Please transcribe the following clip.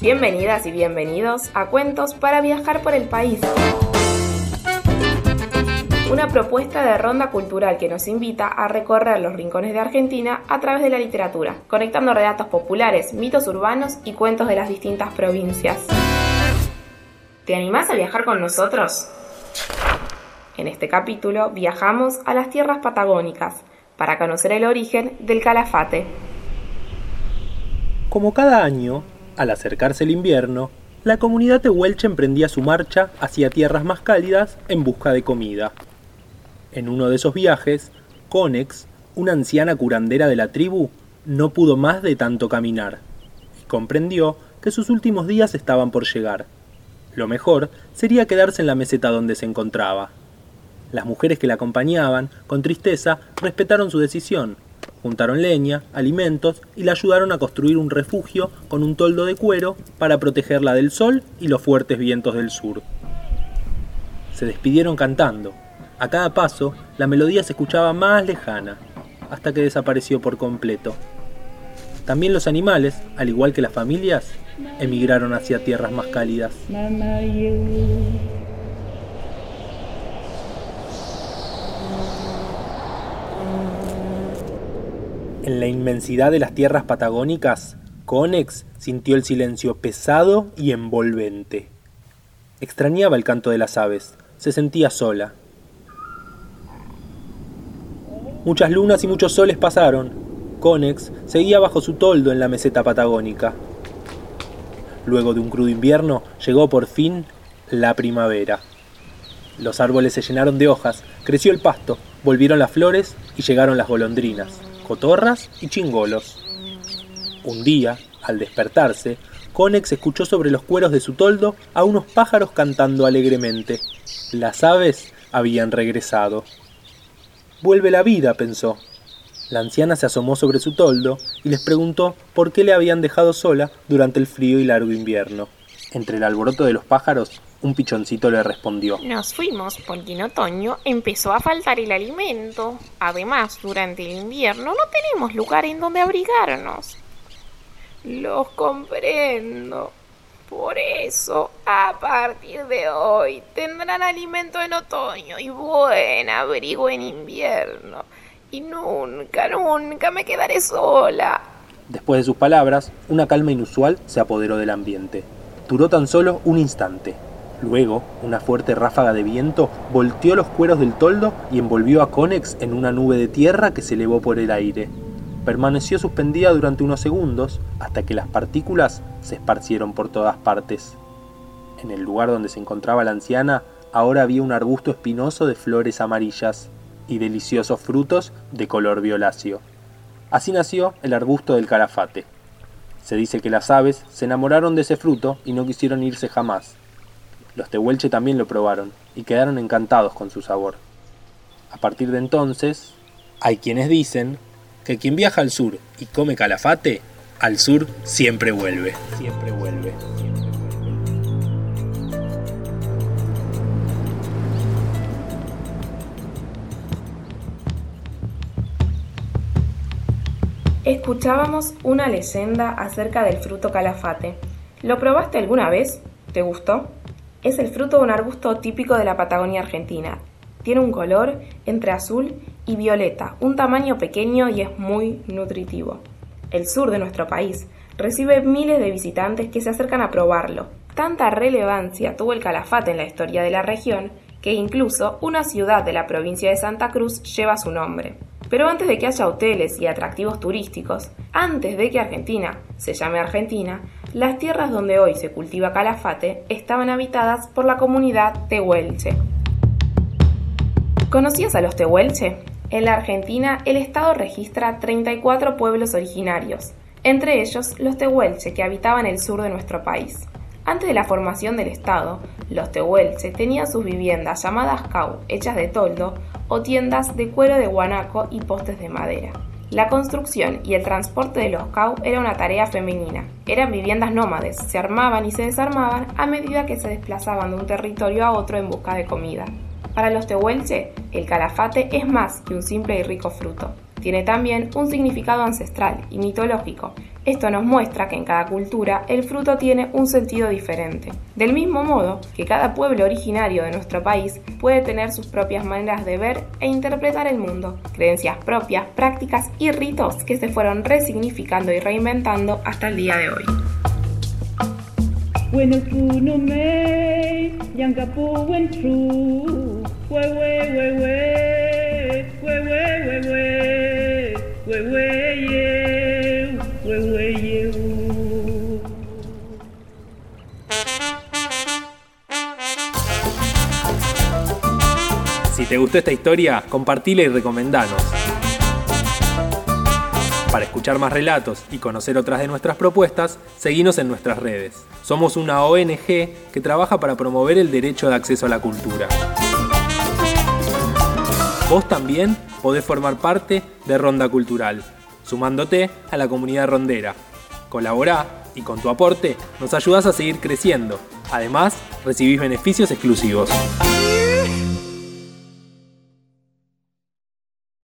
Bienvenidas y bienvenidos a Cuentos para viajar por el país. Una propuesta de ronda cultural que nos invita a recorrer los rincones de Argentina a través de la literatura, conectando relatos populares, mitos urbanos y cuentos de las distintas provincias. ¿Te animás a viajar con nosotros? En este capítulo viajamos a las tierras patagónicas para conocer el origen del calafate. Como cada año, al acercarse el invierno, la comunidad tehuelche emprendía su marcha hacia tierras más cálidas en busca de comida. En uno de esos viajes, Conex, una anciana curandera de la tribu, no pudo más de tanto caminar y comprendió que sus últimos días estaban por llegar. Lo mejor sería quedarse en la meseta donde se encontraba. Las mujeres que la acompañaban, con tristeza, respetaron su decisión Juntaron leña, alimentos y la ayudaron a construir un refugio con un toldo de cuero para protegerla del sol y los fuertes vientos del sur. Se despidieron cantando. A cada paso, la melodía se escuchaba más lejana, hasta que desapareció por completo. También los animales, al igual que las familias, emigraron hacia tierras más cálidas. En la inmensidad de las tierras patagónicas, Conex sintió el silencio pesado y envolvente. Extrañaba el canto de las aves, se sentía sola. Muchas lunas y muchos soles pasaron. Conex seguía bajo su toldo en la meseta patagónica. Luego de un crudo invierno llegó por fin la primavera. Los árboles se llenaron de hojas, creció el pasto, volvieron las flores y llegaron las golondrinas cotorras y chingolos. Un día, al despertarse, Conex escuchó sobre los cueros de su toldo a unos pájaros cantando alegremente. Las aves habían regresado. Vuelve la vida, pensó. La anciana se asomó sobre su toldo y les preguntó por qué le habían dejado sola durante el frío y largo invierno. Entre el alboroto de los pájaros, un pichoncito le respondió. Nos fuimos porque en otoño empezó a faltar el alimento. Además, durante el invierno no tenemos lugar en donde abrigarnos. Los comprendo. Por eso, a partir de hoy, tendrán alimento en otoño y buen abrigo en invierno. Y nunca, nunca me quedaré sola. Después de sus palabras, una calma inusual se apoderó del ambiente. Duró tan solo un instante, Luego, una fuerte ráfaga de viento volteó los cueros del toldo y envolvió a Conex en una nube de tierra que se elevó por el aire. Permaneció suspendida durante unos segundos hasta que las partículas se esparcieron por todas partes. En el lugar donde se encontraba la anciana, ahora había un arbusto espinoso de flores amarillas y deliciosos frutos de color violáceo. Así nació el arbusto del calafate. Se dice que las aves se enamoraron de ese fruto y no quisieron irse jamás, los tehuelche también lo probaron y quedaron encantados con su sabor. A partir de entonces, hay quienes dicen que quien viaja al sur y come calafate, al sur siempre vuelve. Siempre vuelve. Escuchábamos una leyenda acerca del fruto calafate. ¿Lo probaste alguna vez? ¿Te gustó? Es el fruto de un arbusto típico de la Patagonia Argentina. Tiene un color entre azul y violeta, un tamaño pequeño y es muy nutritivo. El sur de nuestro país recibe miles de visitantes que se acercan a probarlo. Tanta relevancia tuvo el calafate en la historia de la región que incluso una ciudad de la provincia de Santa Cruz lleva su nombre. Pero antes de que haya hoteles y atractivos turísticos, antes de que Argentina se llame Argentina, las tierras donde hoy se cultiva calafate estaban habitadas por la comunidad tehuelche. ¿Conocías a los tehuelche? En la Argentina, el Estado registra 34 pueblos originarios, entre ellos los tehuelche que habitaban el sur de nuestro país. Antes de la formación del Estado, los tehuelche tenían sus viviendas llamadas cau, hechas de toldo, o tiendas de cuero de guanaco y postes de madera. La construcción y el transporte de los cau era una tarea femenina. Eran viviendas nómades, se armaban y se desarmaban a medida que se desplazaban de un territorio a otro en busca de comida. Para los tehuelche, el calafate es más que un simple y rico fruto. Tiene también un significado ancestral y mitológico Esto nos muestra que en cada cultura el fruto tiene un sentido diferente. Del mismo modo que cada pueblo originario de nuestro país puede tener sus propias maneras de ver e interpretar el mundo, creencias propias, prácticas y ritos que se fueron resignificando y reinventando hasta el día de hoy. Si te gustó esta historia, compartila y recomendanos. Para escuchar más relatos y conocer otras de nuestras propuestas, seguinos en nuestras redes. Somos una ONG que trabaja para promover el derecho de acceso a la cultura. Vos también podés formar parte de Ronda Cultural, sumándote a la comunidad rondera. Colaborá y con tu aporte nos ayudás a seguir creciendo. Además, recibís beneficios exclusivos.